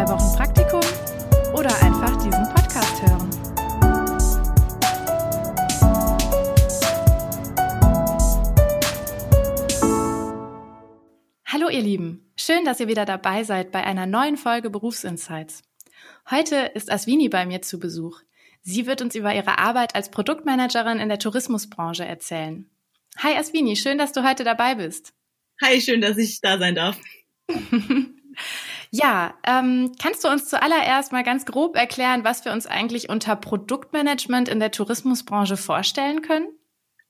zwei Wochen Praktikum oder einfach diesen Podcast hören. Hallo ihr Lieben, schön, dass ihr wieder dabei seid bei einer neuen Folge Berufsinsights. Heute ist Aswini bei mir zu Besuch. Sie wird uns über ihre Arbeit als Produktmanagerin in der Tourismusbranche erzählen. Hi Aswini, schön, dass du heute dabei bist. Hi, schön, dass ich da sein darf. ja, ähm, kannst du uns zuallererst mal ganz grob erklären, was wir uns eigentlich unter Produktmanagement in der Tourismusbranche vorstellen können?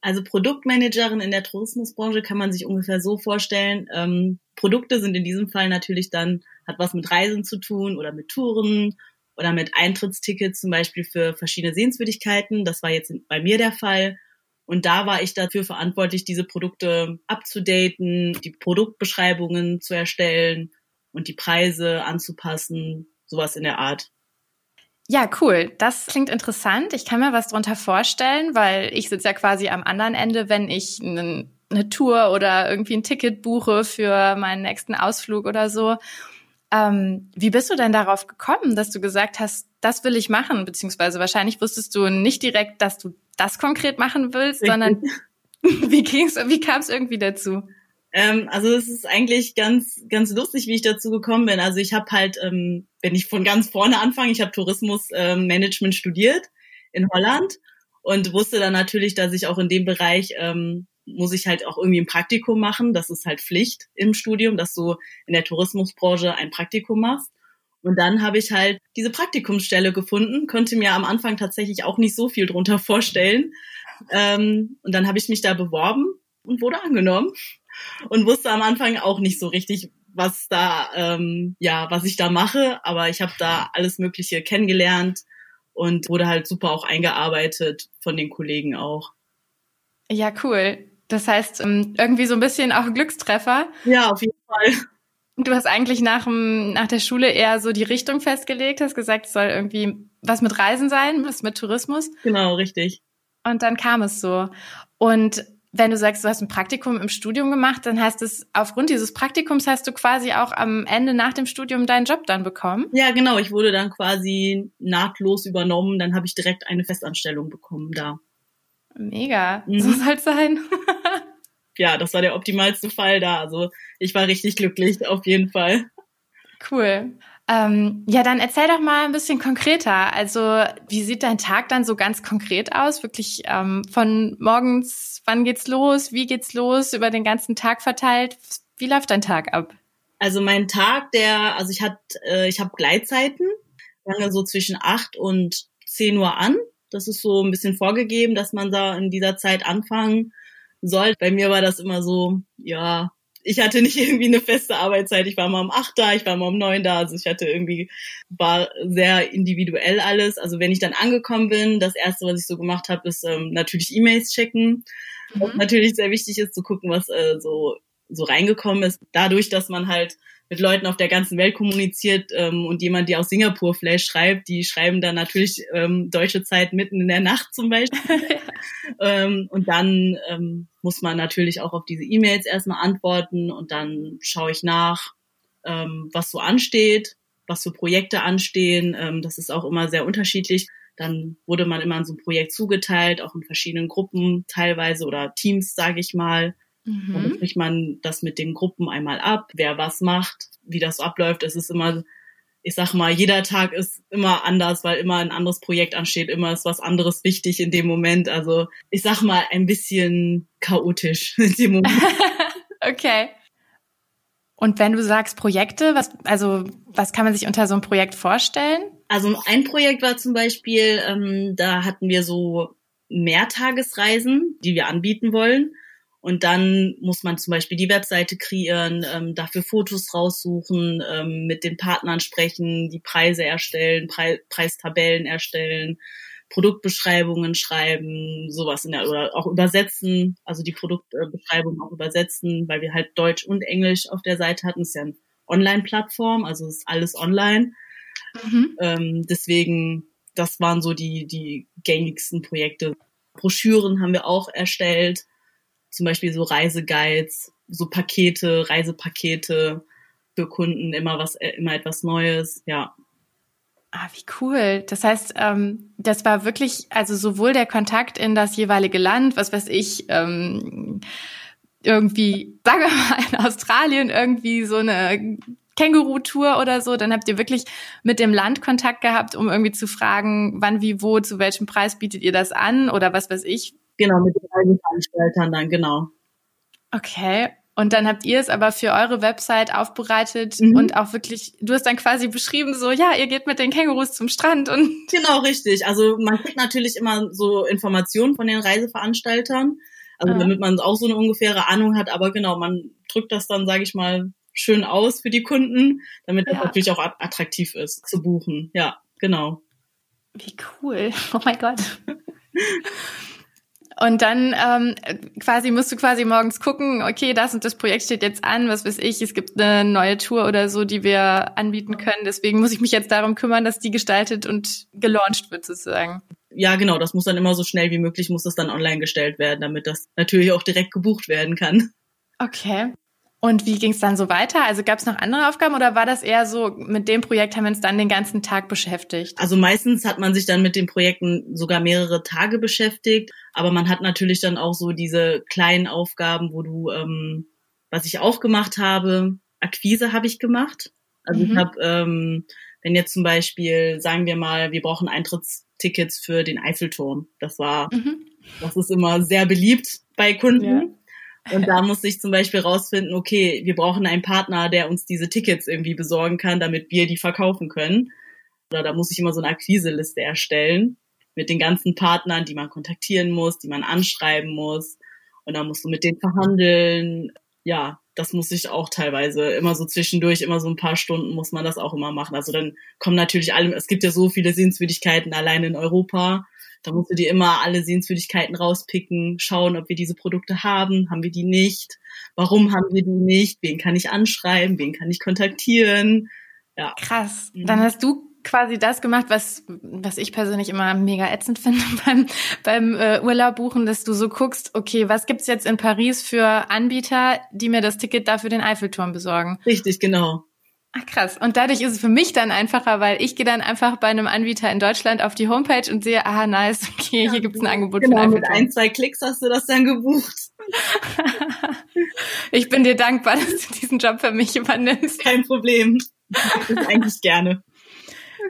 Also Produktmanagerin in der Tourismusbranche kann man sich ungefähr so vorstellen. Ähm, Produkte sind in diesem Fall natürlich dann, hat was mit Reisen zu tun oder mit Touren oder mit Eintrittstickets zum Beispiel für verschiedene Sehenswürdigkeiten. Das war jetzt bei mir der Fall. Und da war ich dafür verantwortlich, diese Produkte abzudaten, die Produktbeschreibungen zu erstellen und die Preise anzupassen, sowas in der Art. Ja, cool. Das klingt interessant. Ich kann mir was drunter vorstellen, weil ich sitze ja quasi am anderen Ende, wenn ich eine Tour oder irgendwie ein Ticket buche für meinen nächsten Ausflug oder so. Ähm, wie bist du denn darauf gekommen, dass du gesagt hast, das will ich machen? Beziehungsweise wahrscheinlich wusstest du nicht direkt, dass du das konkret machen willst, sondern wie, ging's, wie kam es irgendwie dazu? Ähm, also es ist eigentlich ganz ganz lustig, wie ich dazu gekommen bin. Also ich habe halt, ähm, wenn ich von ganz vorne anfange, ich habe Tourismusmanagement ähm, studiert in Holland und wusste dann natürlich, dass ich auch in dem Bereich ähm, muss ich halt auch irgendwie ein Praktikum machen. Das ist halt Pflicht im Studium, dass du in der Tourismusbranche ein Praktikum machst. Und dann habe ich halt diese Praktikumsstelle gefunden, konnte mir am Anfang tatsächlich auch nicht so viel drunter vorstellen. Ähm, und dann habe ich mich da beworben und wurde angenommen und wusste am Anfang auch nicht so richtig, was da, ähm, ja, was ich da mache. Aber ich habe da alles Mögliche kennengelernt und wurde halt super auch eingearbeitet von den Kollegen auch. Ja, cool. Das heißt, ähm, irgendwie so ein bisschen auch ein Glückstreffer. Ja, auf jeden Fall. Du hast eigentlich nach, nach der Schule eher so die Richtung festgelegt, hast gesagt, es soll irgendwie was mit Reisen sein, was mit Tourismus. Genau, richtig. Und dann kam es so. Und wenn du sagst, du hast ein Praktikum im Studium gemacht, dann heißt es, aufgrund dieses Praktikums hast du quasi auch am Ende nach dem Studium deinen Job dann bekommen? Ja, genau. Ich wurde dann quasi nahtlos übernommen. Dann habe ich direkt eine Festanstellung bekommen da. Mega. Mhm. So soll es sein. ja, das war der optimalste Fall da. Also ich war richtig glücklich, auf jeden Fall. Cool. Ähm, ja, dann erzähl doch mal ein bisschen konkreter. Also, wie sieht dein Tag dann so ganz konkret aus? Wirklich ähm, von morgens, wann geht's los, wie geht's los, über den ganzen Tag verteilt? Wie läuft dein Tag ab? Also mein Tag, der, also ich hat, äh, ich habe Gleitzeiten, fange so zwischen acht und zehn Uhr an. Das ist so ein bisschen vorgegeben, dass man da in dieser Zeit anfangen soll. Bei mir war das immer so, ja, ich hatte nicht irgendwie eine feste Arbeitszeit. Ich war mal um acht da, ich war mal um neun da. Also ich hatte irgendwie, war sehr individuell alles. Also wenn ich dann angekommen bin, das erste, was ich so gemacht habe, ist ähm, natürlich E-Mails checken. Mhm. Was natürlich sehr wichtig ist, zu gucken, was äh, so, so reingekommen ist. Dadurch, dass man halt mit Leuten auf der ganzen Welt kommuniziert ähm, und jemand, die aus Singapur Flash schreibt, die schreiben dann natürlich ähm, deutsche Zeit mitten in der Nacht zum Beispiel. ähm, und dann ähm, muss man natürlich auch auf diese E-Mails erstmal antworten und dann schaue ich nach, ähm, was so ansteht, was für Projekte anstehen. Ähm, das ist auch immer sehr unterschiedlich. Dann wurde man immer in so ein Projekt zugeteilt, auch in verschiedenen Gruppen teilweise oder Teams, sage ich mal. Mhm. Dann spricht man das mit den Gruppen einmal ab, wer was macht, wie das abläuft. Es ist immer, ich sag mal, jeder Tag ist immer anders, weil immer ein anderes Projekt ansteht, immer ist was anderes wichtig in dem Moment. Also ich sag mal, ein bisschen chaotisch in dem Moment. okay. Und wenn du sagst Projekte, was, also was kann man sich unter so einem Projekt vorstellen? Also ein Projekt war zum Beispiel, ähm, da hatten wir so Mehrtagesreisen, die wir anbieten wollen. Und dann muss man zum Beispiel die Webseite kreieren, ähm, dafür Fotos raussuchen, ähm, mit den Partnern sprechen, die Preise erstellen, Pre Preistabellen erstellen, Produktbeschreibungen schreiben, sowas in der, oder auch übersetzen, also die Produktbeschreibung auch übersetzen, weil wir halt Deutsch und Englisch auf der Seite hatten. Das ist ja eine Online-Plattform, also ist alles online. Mhm. Ähm, deswegen, das waren so die, die gängigsten Projekte. Broschüren haben wir auch erstellt zum Beispiel so Reiseguides, so Pakete, Reisepakete, für Kunden, immer was, äh, immer etwas Neues, ja. Ah, wie cool. Das heißt, ähm, das war wirklich, also sowohl der Kontakt in das jeweilige Land, was weiß ich, ähm, irgendwie, sagen wir mal, in Australien irgendwie so eine Känguru-Tour oder so, dann habt ihr wirklich mit dem Land Kontakt gehabt, um irgendwie zu fragen, wann, wie, wo, zu welchem Preis bietet ihr das an oder was weiß ich. Genau, mit den Reiseveranstaltern dann, genau. Okay. Und dann habt ihr es aber für eure Website aufbereitet mhm. und auch wirklich, du hast dann quasi beschrieben, so, ja, ihr geht mit den Kängurus zum Strand und. Genau, richtig. Also man kriegt natürlich immer so Informationen von den Reiseveranstaltern, also ah. damit man auch so eine ungefähre Ahnung hat, aber genau, man drückt das dann, sage ich mal, schön aus für die Kunden, damit ja. das natürlich auch attraktiv ist zu buchen. Ja, genau. Wie cool. Oh mein Gott. Und dann ähm, quasi musst du quasi morgens gucken, okay, das und das Projekt steht jetzt an, was weiß ich, es gibt eine neue Tour oder so, die wir anbieten können. Deswegen muss ich mich jetzt darum kümmern, dass die gestaltet und gelauncht wird sozusagen. Ja, genau, das muss dann immer so schnell wie möglich, muss das dann online gestellt werden, damit das natürlich auch direkt gebucht werden kann. Okay. Und wie ging es dann so weiter? Also gab es noch andere Aufgaben oder war das eher so, mit dem Projekt haben wir uns dann den ganzen Tag beschäftigt? Also meistens hat man sich dann mit den Projekten sogar mehrere Tage beschäftigt, aber man hat natürlich dann auch so diese kleinen Aufgaben, wo du, ähm, was ich auch gemacht habe, Akquise habe ich gemacht. Also mhm. ich habe, ähm, wenn jetzt zum Beispiel, sagen wir mal, wir brauchen Eintrittstickets für den Eiffelturm. Das war, mhm. das ist immer sehr beliebt bei Kunden. Ja. Und da musste ich zum Beispiel rausfinden, okay, wir brauchen einen Partner, der uns diese Tickets irgendwie besorgen kann, damit wir die verkaufen können. Oder da muss ich immer so eine Akquiseliste erstellen mit den ganzen Partnern, die man kontaktieren muss, die man anschreiben muss. Und da musst du mit denen verhandeln. Ja, das muss ich auch teilweise immer so zwischendurch, immer so ein paar Stunden muss man das auch immer machen. Also dann kommen natürlich alle, es gibt ja so viele Sehenswürdigkeiten allein in Europa. Da musst du dir immer alle Sehenswürdigkeiten rauspicken, schauen, ob wir diese Produkte haben, haben wir die nicht, warum haben wir die nicht, wen kann ich anschreiben, wen kann ich kontaktieren. Ja. Krass. Mhm. Dann hast du quasi das gemacht, was, was ich persönlich immer mega ätzend finde beim, beim äh, Urlaub buchen, dass du so guckst, okay, was gibt's jetzt in Paris für Anbieter, die mir das Ticket dafür den Eiffelturm besorgen? Richtig, genau. Ach krass. Und dadurch ist es für mich dann einfacher, weil ich gehe dann einfach bei einem Anbieter in Deutschland auf die Homepage und sehe, ah nice, okay, ja, hier gibt's ein Angebot genau, für mit ein, zwei Klicks hast du das dann gebucht. ich bin dir dankbar, dass du diesen Job für mich übernimmst. Kein Problem. Ich eigentlich gerne.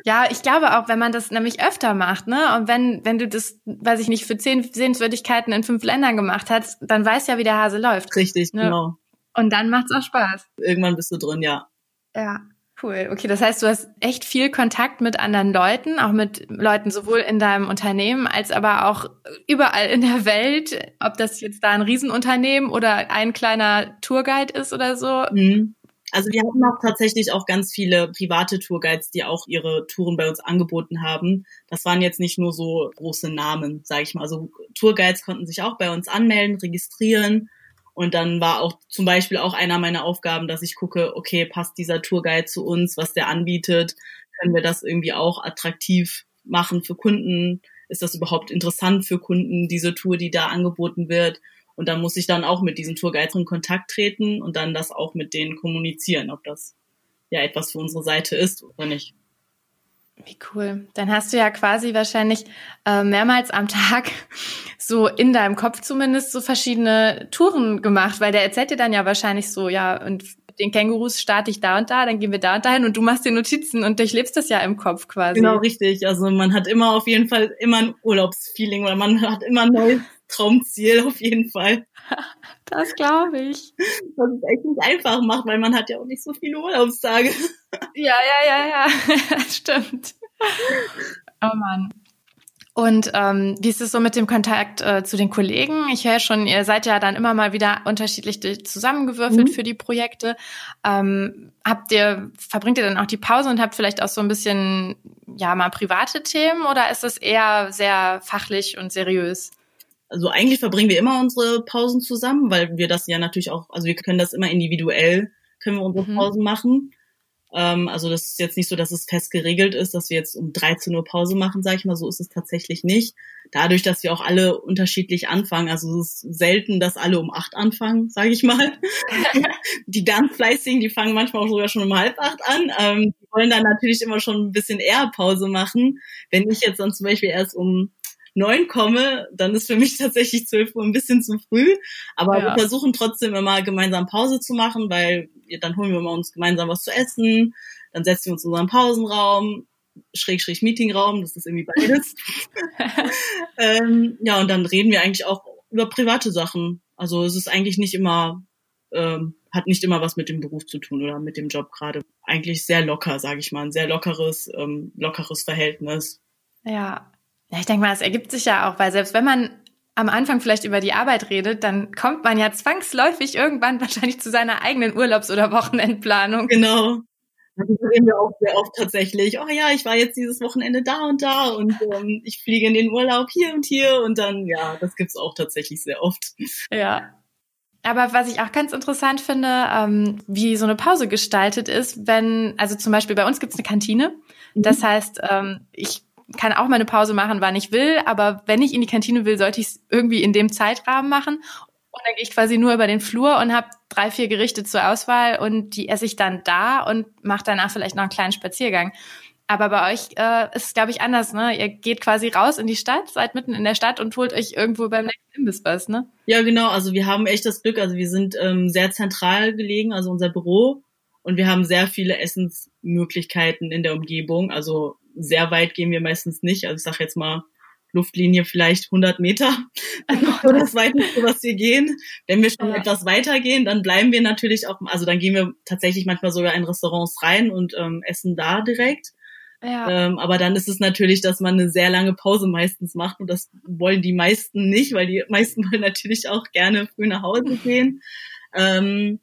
Ja, ich glaube auch, wenn man das nämlich öfter macht, ne? Und wenn, wenn du das, weiß ich nicht, für zehn Sehenswürdigkeiten in fünf Ländern gemacht hast, dann weiß ja, wie der Hase läuft. Richtig, ne? genau. Und dann macht's auch Spaß. Irgendwann bist du drin, ja. Ja, cool. Okay, das heißt, du hast echt viel Kontakt mit anderen Leuten, auch mit Leuten sowohl in deinem Unternehmen als aber auch überall in der Welt, ob das jetzt da ein Riesenunternehmen oder ein kleiner Tourguide ist oder so. Mhm. Also wir hatten auch tatsächlich auch ganz viele private Tourguides, die auch ihre Touren bei uns angeboten haben. Das waren jetzt nicht nur so große Namen, sage ich mal. Also Tourguides konnten sich auch bei uns anmelden, registrieren und dann war auch zum Beispiel auch einer meiner Aufgaben, dass ich gucke, okay, passt dieser Tourguide zu uns, was der anbietet? Können wir das irgendwie auch attraktiv machen für Kunden? Ist das überhaupt interessant für Kunden, diese Tour, die da angeboten wird? Und dann muss ich dann auch mit diesen Tourguides in Kontakt treten und dann das auch mit denen kommunizieren, ob das ja etwas für unsere Seite ist oder nicht. Wie cool. Dann hast du ja quasi wahrscheinlich äh, mehrmals am Tag so in deinem Kopf zumindest so verschiedene Touren gemacht, weil der erzählt dir dann ja wahrscheinlich so, ja, und den Kängurus starte ich da und da, dann gehen wir da und dahin und du machst dir Notizen und durchlebst das ja im Kopf quasi. Genau, richtig. Also man hat immer auf jeden Fall immer ein Urlaubsfeeling oder man hat immer ein neues Traumziel auf jeden Fall. Das glaube ich. Was es echt nicht einfach macht, weil man hat ja auch nicht so viele Urlaubstage. Ja, ja, ja, ja, das stimmt. Oh Mann. Und ähm, wie ist es so mit dem Kontakt äh, zu den Kollegen? Ich höre schon, ihr seid ja dann immer mal wieder unterschiedlich zusammengewürfelt mhm. für die Projekte. Ähm, habt ihr, verbringt ihr dann auch die Pause und habt vielleicht auch so ein bisschen, ja, mal private Themen oder ist es eher sehr fachlich und seriös? Also eigentlich verbringen wir immer unsere Pausen zusammen, weil wir das ja natürlich auch, also wir können das immer individuell, können wir unsere mhm. Pausen machen. Ähm, also das ist jetzt nicht so, dass es fest geregelt ist, dass wir jetzt um 13 Uhr Pause machen, sage ich mal. So ist es tatsächlich nicht. Dadurch, dass wir auch alle unterschiedlich anfangen. Also es ist selten, dass alle um acht anfangen, sage ich mal. die ganz fleißigen, die fangen manchmal auch sogar schon um halb acht an. Ähm, die wollen dann natürlich immer schon ein bisschen eher Pause machen. Wenn ich jetzt dann zum Beispiel erst um neun komme, dann ist für mich tatsächlich zwölf Uhr ein bisschen zu früh. Aber ja. wir versuchen trotzdem immer gemeinsam Pause zu machen, weil dann holen wir mal uns gemeinsam was zu essen, dann setzen wir uns in unseren Pausenraum, schräg schräg Meetingraum, das ist irgendwie beides. ähm, ja, und dann reden wir eigentlich auch über private Sachen. Also es ist eigentlich nicht immer, ähm, hat nicht immer was mit dem Beruf zu tun oder mit dem Job gerade. Eigentlich sehr locker, sage ich mal, ein sehr lockeres, ähm, lockeres Verhältnis. Ja, ja, ich denke mal, es ergibt sich ja auch, weil selbst wenn man am Anfang vielleicht über die Arbeit redet, dann kommt man ja zwangsläufig irgendwann wahrscheinlich zu seiner eigenen Urlaubs- oder Wochenendplanung. Genau. Das sehen wir auch sehr oft tatsächlich. Oh ja, ich war jetzt dieses Wochenende da und da und ähm, ich fliege in den Urlaub hier und hier und dann, ja, das gibt's auch tatsächlich sehr oft. Ja. Aber was ich auch ganz interessant finde, ähm, wie so eine Pause gestaltet ist, wenn, also zum Beispiel bei uns gibt's eine Kantine. Das mhm. heißt, ähm, ich kann auch meine Pause machen, wann ich will, aber wenn ich in die Kantine will, sollte ich es irgendwie in dem Zeitrahmen machen. Und dann gehe ich quasi nur über den Flur und habe drei, vier Gerichte zur Auswahl und die esse ich dann da und mache danach vielleicht noch einen kleinen Spaziergang. Aber bei euch äh, ist es, glaube ich, anders, ne? Ihr geht quasi raus in die Stadt, seid mitten in der Stadt und holt euch irgendwo beim nächsten Imbiss was, ne? Ja, genau. Also wir haben echt das Glück. Also wir sind ähm, sehr zentral gelegen, also unser Büro. Und wir haben sehr viele Essensmöglichkeiten in der Umgebung. Also sehr weit gehen wir meistens nicht. Also ich sage jetzt mal Luftlinie vielleicht 100 Meter. Das ist das Weiteste, was wir gehen. Wenn wir schon ja. etwas weiter gehen, dann bleiben wir natürlich auch, also dann gehen wir tatsächlich manchmal sogar in Restaurants rein und ähm, essen da direkt. Ja. Ähm, aber dann ist es natürlich, dass man eine sehr lange Pause meistens macht und das wollen die meisten nicht, weil die meisten wollen natürlich auch gerne früh nach Hause gehen. Ähm,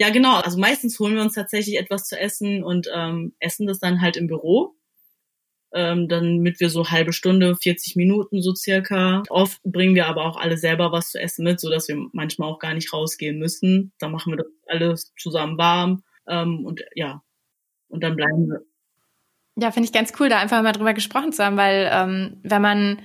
ja, genau. Also meistens holen wir uns tatsächlich etwas zu essen und ähm, essen das dann halt im Büro ähm, dann mit wir so halbe Stunde, 40 Minuten so circa. Oft bringen wir aber auch alle selber was zu essen mit, so wir manchmal auch gar nicht rausgehen müssen. Da machen wir das alles zusammen warm ähm, und ja, und dann bleiben wir. Ja, finde ich ganz cool, da einfach mal drüber gesprochen zu haben, weil ähm, wenn man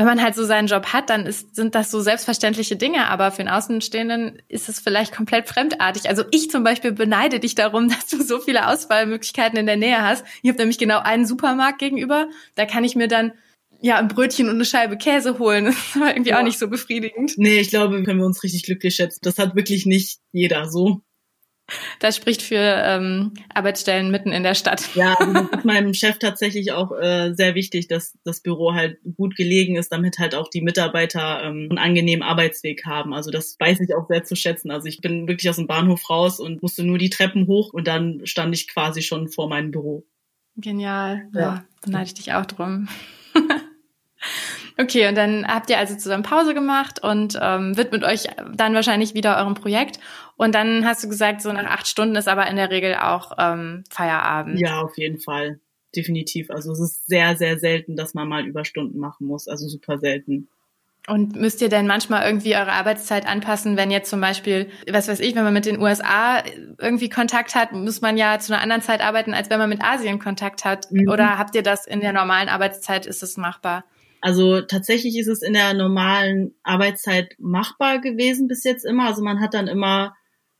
wenn man halt so seinen Job hat, dann ist, sind das so selbstverständliche Dinge, aber für einen Außenstehenden ist es vielleicht komplett fremdartig. Also ich zum Beispiel beneide dich darum, dass du so viele Auswahlmöglichkeiten in der Nähe hast. Ich habe nämlich genau einen Supermarkt gegenüber. Da kann ich mir dann ja ein Brötchen und eine Scheibe Käse holen. Das ist aber irgendwie ja. auch nicht so befriedigend. Nee, ich glaube, können wir uns richtig glücklich schätzen. Das hat wirklich nicht jeder so. Das spricht für ähm, Arbeitsstellen mitten in der Stadt. Ja, also das ist meinem Chef tatsächlich auch äh, sehr wichtig, dass das Büro halt gut gelegen ist, damit halt auch die Mitarbeiter ähm, einen angenehmen Arbeitsweg haben. Also das weiß ich auch sehr zu schätzen. Also ich bin wirklich aus dem Bahnhof raus und musste nur die Treppen hoch und dann stand ich quasi schon vor meinem Büro. Genial. Ja, ja beneide ich dich auch drum. Okay, und dann habt ihr also zusammen Pause gemacht und ähm, widmet euch dann wahrscheinlich wieder eurem Projekt. Und dann hast du gesagt, so nach acht Stunden ist aber in der Regel auch ähm, Feierabend. Ja, auf jeden Fall. Definitiv. Also es ist sehr, sehr selten, dass man mal Überstunden machen muss. Also super selten. Und müsst ihr denn manchmal irgendwie eure Arbeitszeit anpassen, wenn jetzt zum Beispiel, was weiß ich, wenn man mit den USA irgendwie Kontakt hat, muss man ja zu einer anderen Zeit arbeiten, als wenn man mit Asien Kontakt hat? Mhm. Oder habt ihr das in der normalen Arbeitszeit, ist es machbar? Also tatsächlich ist es in der normalen Arbeitszeit machbar gewesen bis jetzt immer. Also man hat dann immer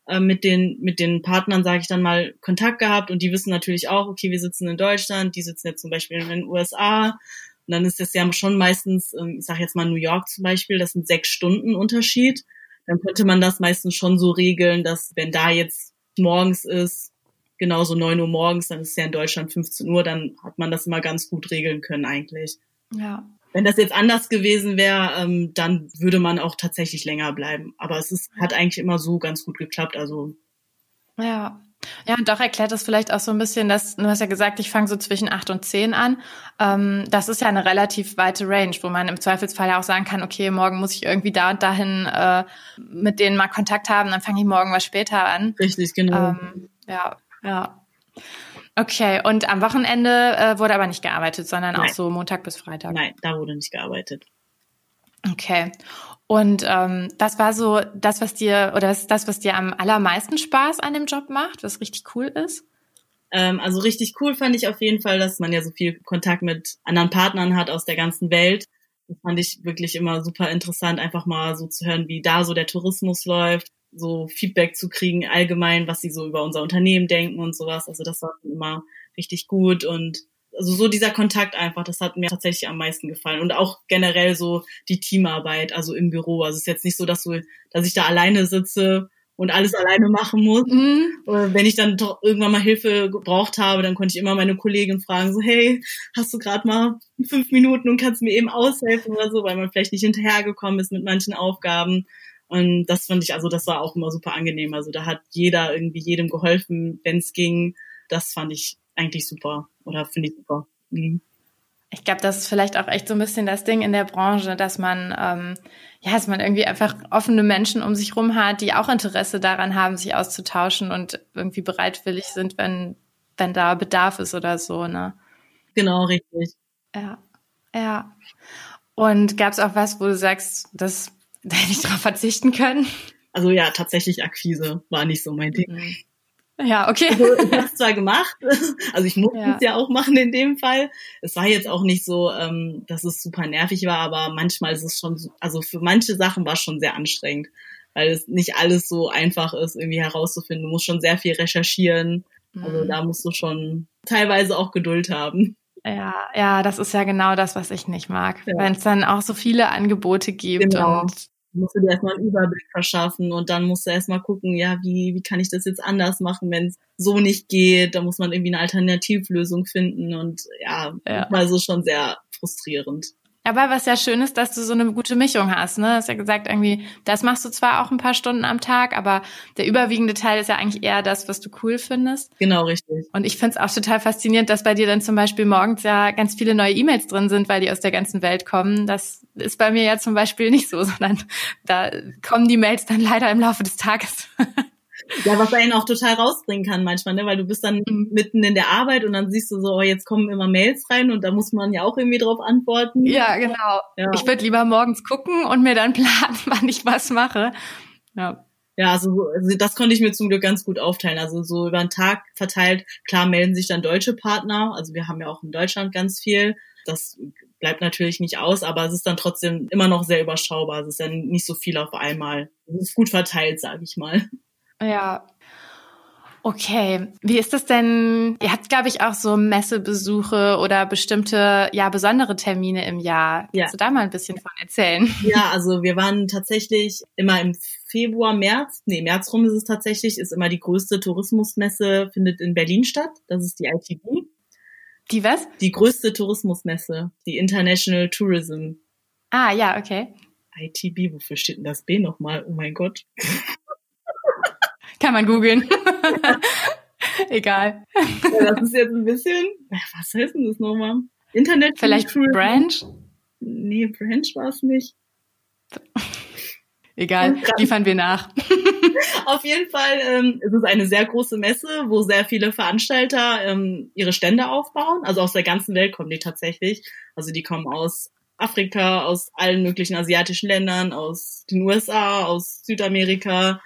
äh, mit den mit den Partnern, sage ich dann mal, Kontakt gehabt und die wissen natürlich auch, okay, wir sitzen in Deutschland, die sitzen jetzt zum Beispiel in den USA. Und dann ist das ja schon meistens, ähm, ich sage jetzt mal New York zum Beispiel, das sind sechs Stunden Unterschied. Dann könnte man das meistens schon so regeln, dass wenn da jetzt morgens ist, genauso neun Uhr morgens, dann ist ja in Deutschland 15 Uhr, dann hat man das immer ganz gut regeln können eigentlich. Ja, wenn das jetzt anders gewesen wäre, ähm, dann würde man auch tatsächlich länger bleiben. Aber es ist, hat eigentlich immer so ganz gut geklappt. Also ja. Ja, und doch erklärt das vielleicht auch so ein bisschen, dass du hast ja gesagt, ich fange so zwischen acht und zehn an. Ähm, das ist ja eine relativ weite Range, wo man im Zweifelsfall ja auch sagen kann, okay, morgen muss ich irgendwie da und dahin äh, mit denen mal Kontakt haben, dann fange ich morgen was später an. Richtig, genau. Ähm, ja, ja. Okay, und am Wochenende äh, wurde aber nicht gearbeitet, sondern Nein. auch so Montag bis Freitag. Nein, da wurde nicht gearbeitet. Okay. Und ähm, das war so das, was dir, oder das, das, was dir am allermeisten Spaß an dem Job macht, was richtig cool ist? Ähm, also richtig cool fand ich auf jeden Fall, dass man ja so viel Kontakt mit anderen Partnern hat aus der ganzen Welt. Das fand ich wirklich immer super interessant, einfach mal so zu hören, wie da so der Tourismus läuft, so Feedback zu kriegen allgemein, was sie so über unser Unternehmen denken und sowas. Also das war immer richtig gut und also so dieser Kontakt einfach, das hat mir tatsächlich am meisten gefallen und auch generell so die Teamarbeit, also im Büro. Also es ist jetzt nicht so, dass du, dass ich da alleine sitze und alles alleine machen muss. Mhm. Wenn ich dann doch irgendwann mal Hilfe gebraucht habe, dann konnte ich immer meine Kollegin fragen, so, hey, hast du gerade mal fünf Minuten und kannst mir eben aushelfen oder so, weil man vielleicht nicht hinterhergekommen ist mit manchen Aufgaben. Und das fand ich, also das war auch immer super angenehm. Also da hat jeder irgendwie jedem geholfen, wenn es ging. Das fand ich eigentlich super oder finde ich super. Mhm. Ich glaube, das ist vielleicht auch echt so ein bisschen das Ding in der Branche, dass man, ähm, ja, dass man irgendwie einfach offene Menschen um sich rum hat, die auch Interesse daran haben, sich auszutauschen und irgendwie bereitwillig sind, wenn, wenn da Bedarf ist oder so, ne? Genau, richtig. Ja, ja. Und gab es auch was, wo du sagst, das da hätte ich drauf verzichten können? Also ja, tatsächlich Akquise war nicht so mein Ding. Mhm. Ja, okay. Also, ich habe es zwar gemacht, also ich musste ja. es ja auch machen in dem Fall. Es war jetzt auch nicht so, ähm, dass es super nervig war, aber manchmal ist es schon, also für manche Sachen war es schon sehr anstrengend, weil es nicht alles so einfach ist, irgendwie herauszufinden. Du musst schon sehr viel recherchieren. Also mhm. da musst du schon teilweise auch Geduld haben. Ja, ja, das ist ja genau das, was ich nicht mag. Ja. Wenn es dann auch so viele Angebote gibt genau. und musst du dir erstmal einen Überblick verschaffen und dann musst du erstmal gucken, ja, wie, wie kann ich das jetzt anders machen, wenn es so nicht geht. Da muss man irgendwie eine Alternativlösung finden und ja, ja. also schon sehr frustrierend. Aber was ja schön ist, dass du so eine gute Mischung hast. Ne? Du hast ja gesagt, irgendwie, das machst du zwar auch ein paar Stunden am Tag, aber der überwiegende Teil ist ja eigentlich eher das, was du cool findest. Genau, richtig. Und ich finde es auch total faszinierend, dass bei dir dann zum Beispiel morgens ja ganz viele neue E-Mails drin sind, weil die aus der ganzen Welt kommen. Das ist bei mir ja zum Beispiel nicht so, sondern da kommen die Mails dann leider im Laufe des Tages. Ja, was einen auch total rausbringen kann manchmal, ne? weil du bist dann mhm. mitten in der Arbeit und dann siehst du so, oh, jetzt kommen immer Mails rein und da muss man ja auch irgendwie drauf antworten. Ja, genau. Ja. Ich würde lieber morgens gucken und mir dann planen, wann ich was mache. Ja. Ja, also, also das konnte ich mir zum Glück ganz gut aufteilen. Also so über den Tag verteilt, klar melden sich dann deutsche Partner. Also wir haben ja auch in Deutschland ganz viel. Das bleibt natürlich nicht aus, aber es ist dann trotzdem immer noch sehr überschaubar. Es ist ja nicht so viel auf einmal. Es ist gut verteilt, sage ich mal. Ja. Okay, wie ist das denn? Ihr habt, glaube ich, auch so Messebesuche oder bestimmte, ja, besondere Termine im Jahr. Ja. Kannst du da mal ein bisschen von erzählen? Ja, also wir waren tatsächlich immer im Februar, März, nee, März rum ist es tatsächlich, ist immer die größte Tourismusmesse, findet in Berlin statt. Das ist die ITB. Die was? Die größte Tourismusmesse, die International Tourism. Ah, ja, okay. ITB, wofür steht denn das B nochmal? Oh mein Gott. Kann man googeln. Egal. Ja, das ist jetzt ein bisschen, was heißt denn das nochmal? Internet. Vielleicht Branch? Nee, Branch war es nicht. Egal, liefern wir nach. Auf jeden Fall ähm, es ist eine sehr große Messe, wo sehr viele Veranstalter ähm, ihre Stände aufbauen. Also aus der ganzen Welt kommen die tatsächlich. Also die kommen aus Afrika, aus allen möglichen asiatischen Ländern, aus den USA, aus Südamerika,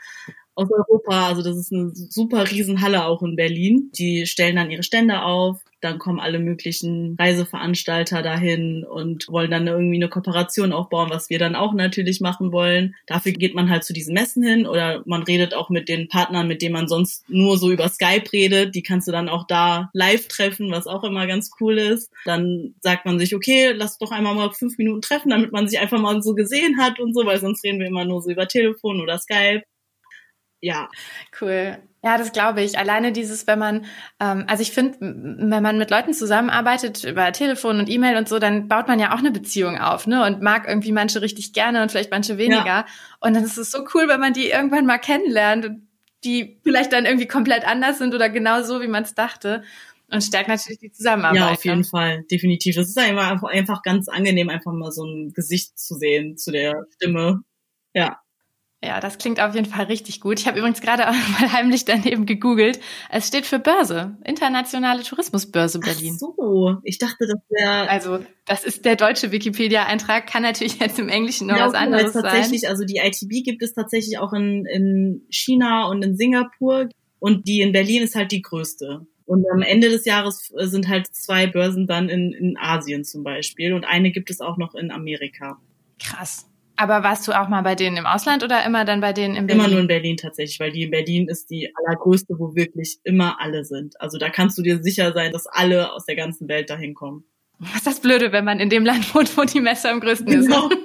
aus Europa. Also das ist eine super Riesenhalle auch in Berlin. Die stellen dann ihre Stände auf. Dann kommen alle möglichen Reiseveranstalter dahin und wollen dann irgendwie eine Kooperation aufbauen, was wir dann auch natürlich machen wollen. Dafür geht man halt zu diesen Messen hin oder man redet auch mit den Partnern, mit denen man sonst nur so über Skype redet. Die kannst du dann auch da live treffen, was auch immer ganz cool ist. Dann sagt man sich, okay, lass doch einmal mal fünf Minuten treffen, damit man sich einfach mal so gesehen hat und so, weil sonst reden wir immer nur so über Telefon oder Skype ja. Cool. Ja, das glaube ich. Alleine dieses, wenn man, ähm, also ich finde, wenn man mit Leuten zusammenarbeitet über Telefon und E-Mail und so, dann baut man ja auch eine Beziehung auf, ne? Und mag irgendwie manche richtig gerne und vielleicht manche weniger. Ja. Und dann ist es so cool, wenn man die irgendwann mal kennenlernt und die vielleicht dann irgendwie komplett anders sind oder genau so, wie man es dachte. Und stärkt natürlich die Zusammenarbeit. Ja, auf jeden ne? Fall, definitiv. Es ist einfach, einfach ganz angenehm, einfach mal so ein Gesicht zu sehen zu der Stimme. Ja. Ja, das klingt auf jeden Fall richtig gut. Ich habe übrigens gerade auch mal heimlich daneben gegoogelt. Es steht für Börse, Internationale Tourismusbörse Berlin. Ach so, ich dachte, das wäre. Also, das ist der deutsche Wikipedia-Eintrag, kann natürlich jetzt im Englischen noch ja, was anderes tatsächlich, sein. Also die ITB gibt es tatsächlich auch in, in China und in Singapur und die in Berlin ist halt die größte. Und am Ende des Jahres äh, sind halt zwei Börsen dann in, in Asien zum Beispiel und eine gibt es auch noch in Amerika. Krass. Aber warst du auch mal bei denen im Ausland oder immer dann bei denen in Berlin? Immer nur in Berlin tatsächlich, weil die in Berlin ist die allergrößte, wo wirklich immer alle sind. Also da kannst du dir sicher sein, dass alle aus der ganzen Welt dahin kommen. Was ist das Blöde, wenn man in dem Land wohnt, wo die Messe am größten genau. ist?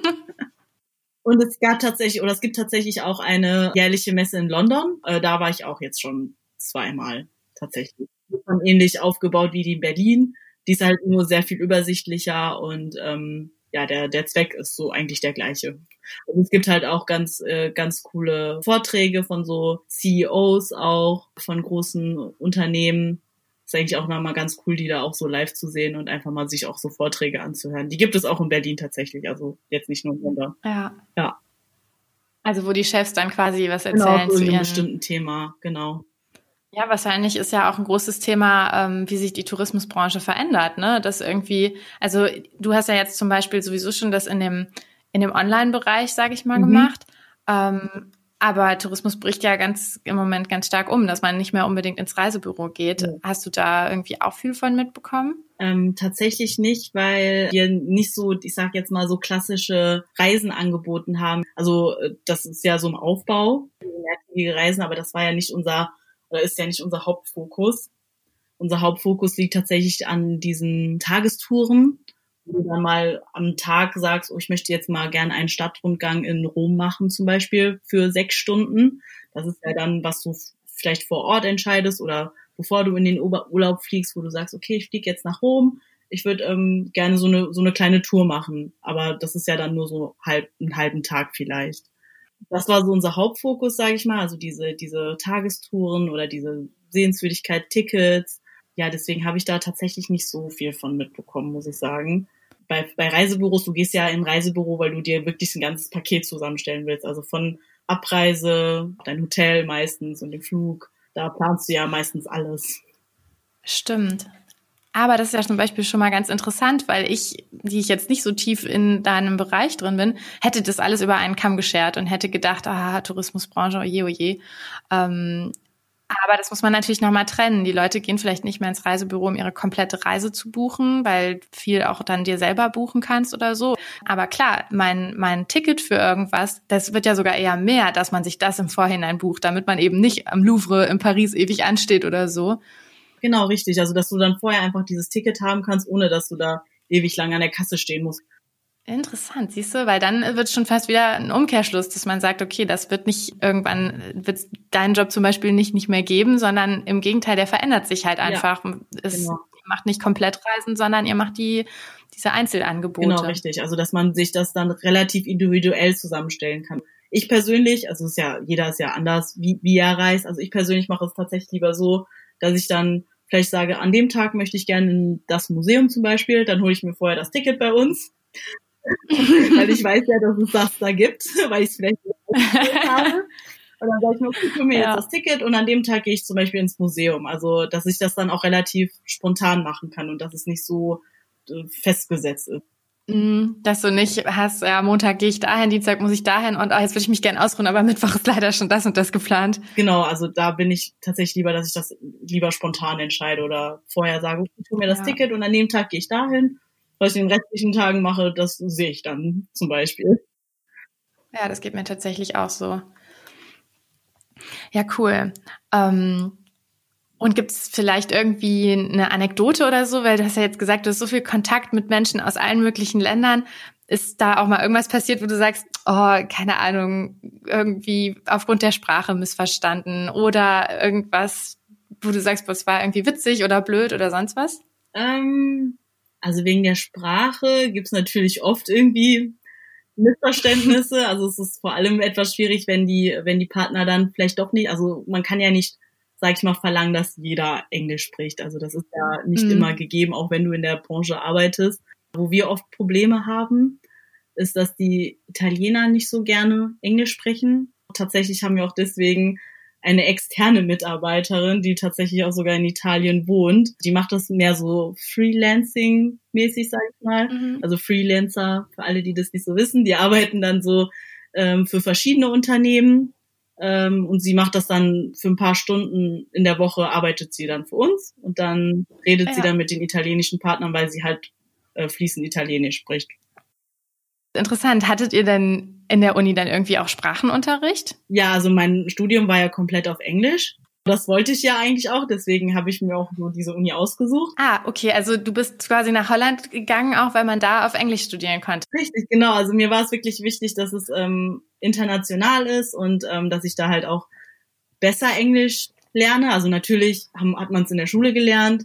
Und es gab tatsächlich, oder es gibt tatsächlich auch eine jährliche Messe in London. Äh, da war ich auch jetzt schon zweimal tatsächlich. Ist ähnlich aufgebaut wie die in Berlin. Die ist halt nur sehr viel übersichtlicher und ähm, ja, der, der Zweck ist so eigentlich der gleiche. Und es gibt halt auch ganz, äh, ganz coole Vorträge von so CEOs auch, von großen Unternehmen. Ist eigentlich auch nochmal ganz cool, die da auch so live zu sehen und einfach mal sich auch so Vorträge anzuhören. Die gibt es auch in Berlin tatsächlich, also jetzt nicht nur in Wunder. Ja. Ja. Also wo die Chefs dann quasi was genau, erzählen genau, zu, ihren... bestimmten Thema, genau. Ja, wahrscheinlich ist ja auch ein großes Thema, ähm, wie sich die Tourismusbranche verändert, ne? Das irgendwie, also du hast ja jetzt zum Beispiel sowieso schon das in dem, in dem Online-Bereich, sage ich mal, mhm. gemacht. Ähm, aber Tourismus bricht ja ganz im Moment ganz stark um, dass man nicht mehr unbedingt ins Reisebüro geht. Ja. Hast du da irgendwie auch viel von mitbekommen? Ähm, tatsächlich nicht, weil wir nicht so, ich sag jetzt mal so klassische Reisen angeboten haben. Also äh, das ist ja so ein Aufbau, mehrtägige Reisen, aber das war ja nicht unser oder ist ja nicht unser Hauptfokus. Unser Hauptfokus liegt tatsächlich an diesen Tagestouren, wo du dann mal am Tag sagst, oh, ich möchte jetzt mal gern einen Stadtrundgang in Rom machen, zum Beispiel für sechs Stunden. Das ist ja dann, was du vielleicht vor Ort entscheidest oder bevor du in den Urlaub fliegst, wo du sagst, okay, ich fliege jetzt nach Rom, ich würde ähm, gerne so eine, so eine kleine Tour machen. Aber das ist ja dann nur so halb, einen halben Tag vielleicht das war so unser Hauptfokus, sage ich mal, also diese, diese Tagestouren oder diese Sehenswürdigkeit, Tickets. Ja, deswegen habe ich da tatsächlich nicht so viel von mitbekommen, muss ich sagen. Bei, bei Reisebüros, du gehst ja in Reisebüro, weil du dir wirklich ein ganzes Paket zusammenstellen willst. Also von Abreise, dein Hotel meistens und den Flug. Da planst du ja meistens alles. Stimmt. Aber das ist ja zum Beispiel schon mal ganz interessant, weil ich, die ich jetzt nicht so tief in deinem Bereich drin bin, hätte das alles über einen Kamm geschert und hätte gedacht, ah, Tourismusbranche, oje, oje. Ähm, aber das muss man natürlich nochmal trennen. Die Leute gehen vielleicht nicht mehr ins Reisebüro, um ihre komplette Reise zu buchen, weil viel auch dann dir selber buchen kannst oder so. Aber klar, mein, mein Ticket für irgendwas, das wird ja sogar eher mehr, dass man sich das im Vorhinein bucht, damit man eben nicht am Louvre in Paris ewig ansteht oder so. Genau, richtig. Also, dass du dann vorher einfach dieses Ticket haben kannst, ohne dass du da ewig lang an der Kasse stehen musst. Interessant, siehst du, weil dann wird schon fast wieder ein Umkehrschluss, dass man sagt, okay, das wird nicht irgendwann, wird deinen Job zum Beispiel nicht, nicht mehr geben, sondern im Gegenteil, der verändert sich halt einfach. Ja, es, genau. Ihr macht nicht komplett Reisen, sondern ihr macht die, diese Einzelangebote. Genau, richtig. Also, dass man sich das dann relativ individuell zusammenstellen kann. Ich persönlich, also ist ja, jeder ist ja anders, wie, wie er reist. Also ich persönlich mache es tatsächlich lieber so, dass ich dann vielleicht sage, an dem Tag möchte ich gerne in das Museum zum Beispiel, dann hole ich mir vorher das Ticket bei uns. weil ich weiß ja, dass es das da gibt, weil ich es vielleicht habe. Und dann sage ich mir, okay, ich hole mir ja. jetzt das Ticket und an dem Tag gehe ich zum Beispiel ins Museum. Also, dass ich das dann auch relativ spontan machen kann und dass es nicht so äh, festgesetzt ist. Mhm, dass du nicht hast, ja, Montag gehe ich dahin, Dienstag muss ich dahin und oh, jetzt würde ich mich gerne ausruhen, aber Mittwoch ist leider schon das und das geplant. Genau, also da bin ich tatsächlich lieber, dass ich das lieber spontan entscheide oder vorher sage, ich tue mir das ja. Ticket und an dem Tag gehe ich dahin. Was ich in den restlichen Tagen mache, das sehe ich dann zum Beispiel. Ja, das geht mir tatsächlich auch so. Ja, cool. Ähm, und gibt es vielleicht irgendwie eine Anekdote oder so, weil du hast ja jetzt gesagt, du hast so viel Kontakt mit Menschen aus allen möglichen Ländern. Ist da auch mal irgendwas passiert, wo du sagst, oh, keine Ahnung, irgendwie aufgrund der Sprache missverstanden oder irgendwas, wo du sagst, was war irgendwie witzig oder blöd oder sonst was? Ähm, also wegen der Sprache gibt's natürlich oft irgendwie Missverständnisse. Also es ist vor allem etwas schwierig, wenn die, wenn die Partner dann vielleicht doch nicht, also man kann ja nicht sag ich mal, verlangen, dass jeder Englisch spricht. Also das ist ja nicht mhm. immer gegeben, auch wenn du in der Branche arbeitest. Wo wir oft Probleme haben, ist, dass die Italiener nicht so gerne Englisch sprechen. Tatsächlich haben wir auch deswegen eine externe Mitarbeiterin, die tatsächlich auch sogar in Italien wohnt. Die macht das mehr so Freelancing-mäßig, sag ich mal. Mhm. Also Freelancer, für alle, die das nicht so wissen, die arbeiten dann so ähm, für verschiedene Unternehmen Ähm, und sie macht das dann für ein paar Stunden in der Woche, arbeitet sie dann für uns und dann redet ja. sie dann mit den italienischen Partnern, weil sie halt äh, fließend Italienisch spricht. Interessant. Hattet ihr denn in der Uni dann irgendwie auch Sprachenunterricht? Ja, also mein Studium war ja komplett auf Englisch. Das wollte ich ja eigentlich auch, deswegen habe ich mir auch nur diese Uni ausgesucht. Ah, okay, also du bist quasi nach Holland gegangen, auch weil man da auf Englisch studieren konnte. Richtig, genau. Also mir war es wirklich wichtig, dass es ähm, international ist und ähm, dass ich da halt auch besser Englisch lerne. Also natürlich haben, hat man es in der Schule gelernt,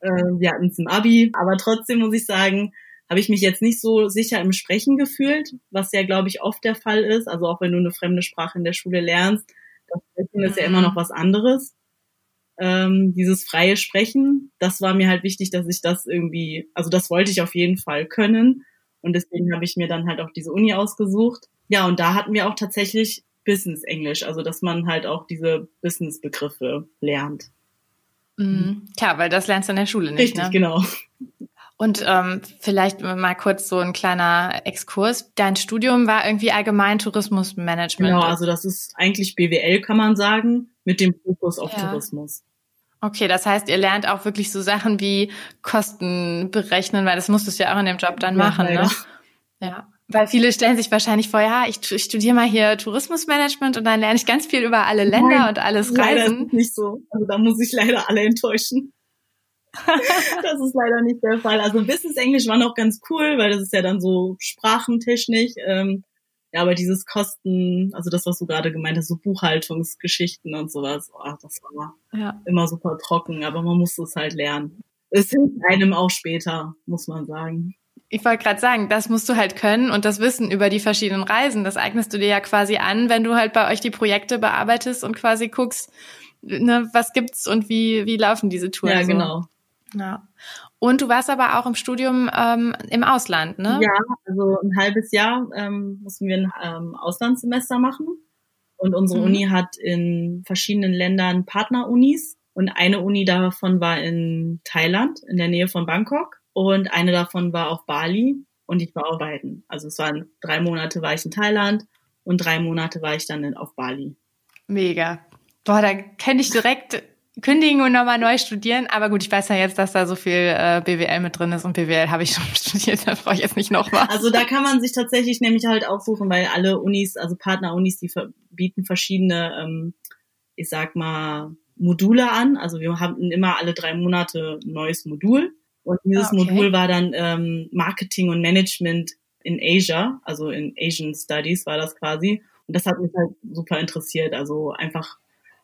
äh, wir hatten es im Abi, aber trotzdem muss ich sagen, habe ich mich jetzt nicht so sicher im Sprechen gefühlt, was ja, glaube ich, oft der Fall ist. Also auch wenn du eine fremde Sprache in der Schule lernst, Sprechen ist ja immer noch was anderes. Ähm, dieses freie Sprechen, das war mir halt wichtig, dass ich das irgendwie, also das wollte ich auf jeden Fall können. Und deswegen habe ich mir dann halt auch diese Uni ausgesucht. Ja, und da hatten wir auch tatsächlich Business Englisch, also dass man halt auch diese Business-Begriffe lernt. Mhm. Klar, weil das lernst du in der Schule nicht. Richtig, ne? genau. Und ähm, vielleicht mal kurz so ein kleiner Exkurs. Dein Studium war irgendwie allgemein Tourismusmanagement. Genau, also das ist eigentlich BWL, kann man sagen, mit dem Fokus auf ja. Tourismus. Okay, das heißt, ihr lernt auch wirklich so Sachen wie Kosten berechnen, weil das musstest du ja auch in dem Job dann ja, machen, ne? Ja. Weil viele stellen sich wahrscheinlich vor, ja, ich, ich studiere mal hier Tourismusmanagement und dann lerne ich ganz viel über alle Länder Nein, und alles Reisen. Leider ist nicht so. Also da muss ich leider alle enttäuschen. das ist leider nicht der Fall. Also Business Englisch war noch ganz cool, weil das ist ja dann so sprachentechnisch. Ähm, ja, aber dieses Kosten, also das, was du gerade gemeint hast, so Buchhaltungsgeschichten und sowas, oh, das war ja. immer super trocken, aber man musste es halt lernen. Es hilft einem auch später, muss man sagen. Ich wollte gerade sagen, das musst du halt können und das Wissen über die verschiedenen Reisen, das eignest du dir ja quasi an, wenn du halt bei euch die Projekte bearbeitest und quasi guckst, ne, was gibt's und wie, wie laufen diese Touren. Ja, so. genau. Ja. Und du warst aber auch im Studium ähm, im Ausland, ne? Ja, also ein halbes Jahr ähm, mussten wir ein ähm, Auslandssemester machen. Und unsere mhm. Uni hat in verschiedenen Ländern Partnerunis. Und eine Uni davon war in Thailand, in der Nähe von Bangkok. Und eine davon war auf Bali. Und ich war auf beiden. Also es waren drei Monate war ich in Thailand und drei Monate war ich dann in, auf Bali. Mega. Boah, da kenne ich direkt kündigen und nochmal neu studieren. Aber gut, ich weiß ja jetzt, dass da so viel äh, BWL mit drin ist und BWL habe ich schon studiert, da brauche ich jetzt nicht nochmal. Also da kann man sich tatsächlich nämlich halt aufsuchen, weil alle Unis, also Partnerunis, die bieten verschiedene, ähm, ich sag mal, Module an. Also wir hatten immer alle drei Monate ein neues Modul. Und dieses ah, okay. Modul war dann ähm, Marketing und Management in Asia, also in Asian Studies war das quasi. Und das hat mich halt super interessiert. Also einfach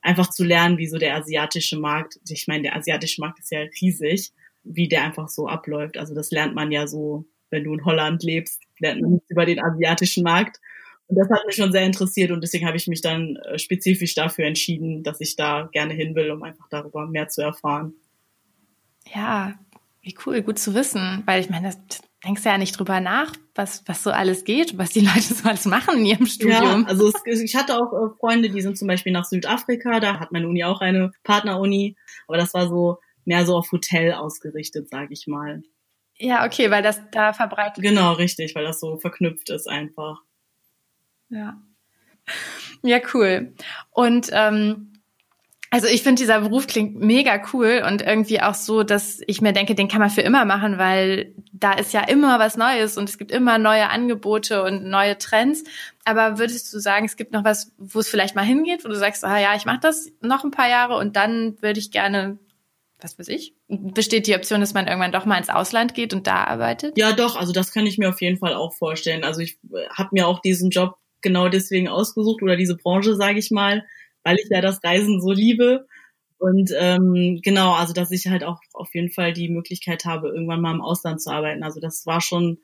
einfach zu lernen, wie so der asiatische Markt, ich meine, der asiatische Markt ist ja riesig, wie der einfach so abläuft. Also das lernt man ja so, wenn du in Holland lebst, lernt man nichts über den asiatischen Markt. Und das hat mich schon sehr interessiert und deswegen habe ich mich dann äh, spezifisch dafür entschieden, dass ich da gerne hin will, um einfach darüber mehr zu erfahren. Ja, wie cool, gut zu wissen, weil ich meine, das denkst du ja nicht drüber nach, was, was so alles geht, was die Leute so alles machen in ihrem Studium. Ja, also es, ich hatte auch äh, Freunde, die sind zum Beispiel nach Südafrika, da hat meine Uni auch eine Partneruni, aber das war so mehr so auf Hotel ausgerichtet, sage ich mal. Ja, okay, weil das da verbreitet Genau, richtig, weil das so verknüpft ist einfach. Ja. Ja, cool. Und ähm, also ich finde, dieser Beruf klingt mega cool und irgendwie auch so, dass ich mir denke, den kann man für immer machen, weil da ist ja immer was Neues und es gibt immer neue Angebote und neue Trends. Aber würdest du sagen, es gibt noch was, wo es vielleicht mal hingeht, wo du sagst, ah ja, ich mache das noch ein paar Jahre und dann würde ich gerne, was weiß ich, besteht die Option, dass man irgendwann doch mal ins Ausland geht und da arbeitet? Ja, doch, also das kann ich mir auf jeden Fall auch vorstellen. Also ich äh, habe mir auch diesen Job genau deswegen ausgesucht oder diese Branche, sage ich mal, weil ich ja das Reisen so liebe. Und ähm, genau, also dass ich halt auch auf jeden Fall die Möglichkeit habe, irgendwann mal im Ausland zu arbeiten. Also das war schon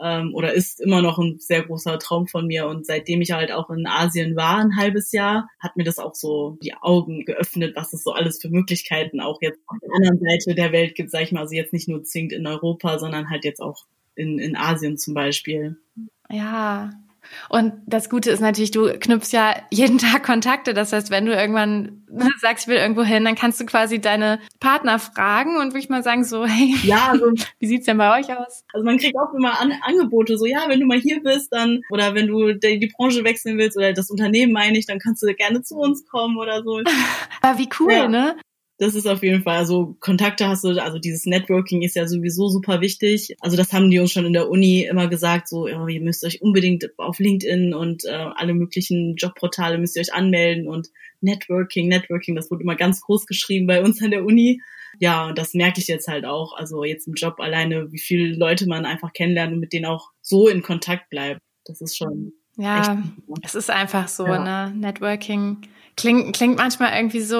ähm, oder ist immer noch ein sehr großer Traum von mir. Und seitdem ich halt auch in Asien war, ein halbes Jahr, hat mir das auch so die Augen geöffnet, was es so alles für Möglichkeiten auch jetzt auf der anderen Seite der Welt gibt, sag ich mal. Also jetzt nicht nur zwingend in Europa, sondern halt jetzt auch in, in Asien zum Beispiel. Ja, Und das Gute ist natürlich, du knüpfst ja jeden Tag Kontakte. Das heißt, wenn du irgendwann sagst, ich will irgendwo hin, dann kannst du quasi deine Partner fragen und wirklich mal sagen so, hey, ja, also, wie sieht's denn bei euch aus? Also man kriegt auch immer An Angebote, so ja, wenn du mal hier bist, dann oder wenn du die, die Branche wechseln willst oder das Unternehmen meine ich, dann kannst du gerne zu uns kommen oder so. Aber wie cool, ja. ne? Das ist auf jeden Fall, also Kontakte hast du, also dieses Networking ist ja sowieso super wichtig. Also das haben die uns schon in der Uni immer gesagt, so, ja, ihr müsst euch unbedingt auf LinkedIn und äh, alle möglichen Jobportale müsst ihr euch anmelden und Networking, Networking, das wurde immer ganz groß geschrieben bei uns an der Uni. Ja, und das merke ich jetzt halt auch, also jetzt im Job alleine, wie viele Leute man einfach kennenlernt und mit denen auch so in Kontakt bleibt. Das ist schon. Ja, es ist einfach so, ja. ne? Networking Klingt, klingt manchmal irgendwie so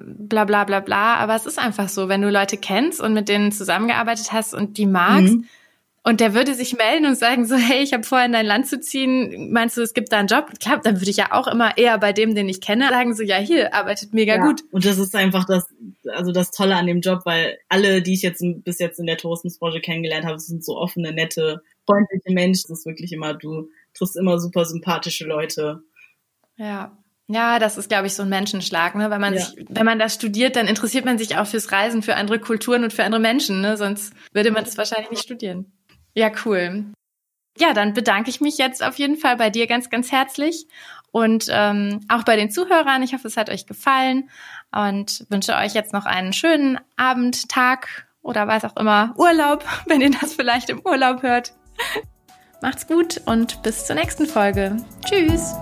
bla bla bla bla, aber es ist einfach so, wenn du Leute kennst und mit denen zusammengearbeitet hast und die magst, mhm. und der würde sich melden und sagen so, hey, ich habe vor, in dein Land zu ziehen, meinst du, es gibt da einen Job? Klar, dann würde ich ja auch immer eher bei dem, den ich kenne, sagen so, ja, hier, arbeitet mega ja. gut. Und das ist einfach das, also das Tolle an dem Job, weil alle, die ich jetzt bis jetzt in der Tourismusbranche kennengelernt habe, sind so offene, nette, freundliche Menschen. Das ist wirklich immer, du triffst immer super sympathische Leute. Ja, ja, das ist, glaube ich, so ein Menschenschlag. Ne? Wenn man ja. sich, wenn man das studiert, dann interessiert man sich auch fürs Reisen, für andere Kulturen und für andere Menschen. Ne? Sonst würde man das wahrscheinlich nicht studieren. Ja, cool. Ja, dann bedanke ich mich jetzt auf jeden Fall bei dir ganz, ganz herzlich und ähm, auch bei den Zuhörern. Ich hoffe, es hat euch gefallen und wünsche euch jetzt noch einen schönen Abend, Tag oder was auch immer, Urlaub, wenn ihr das vielleicht im Urlaub hört. Macht's gut und bis zur nächsten Folge. Tschüss.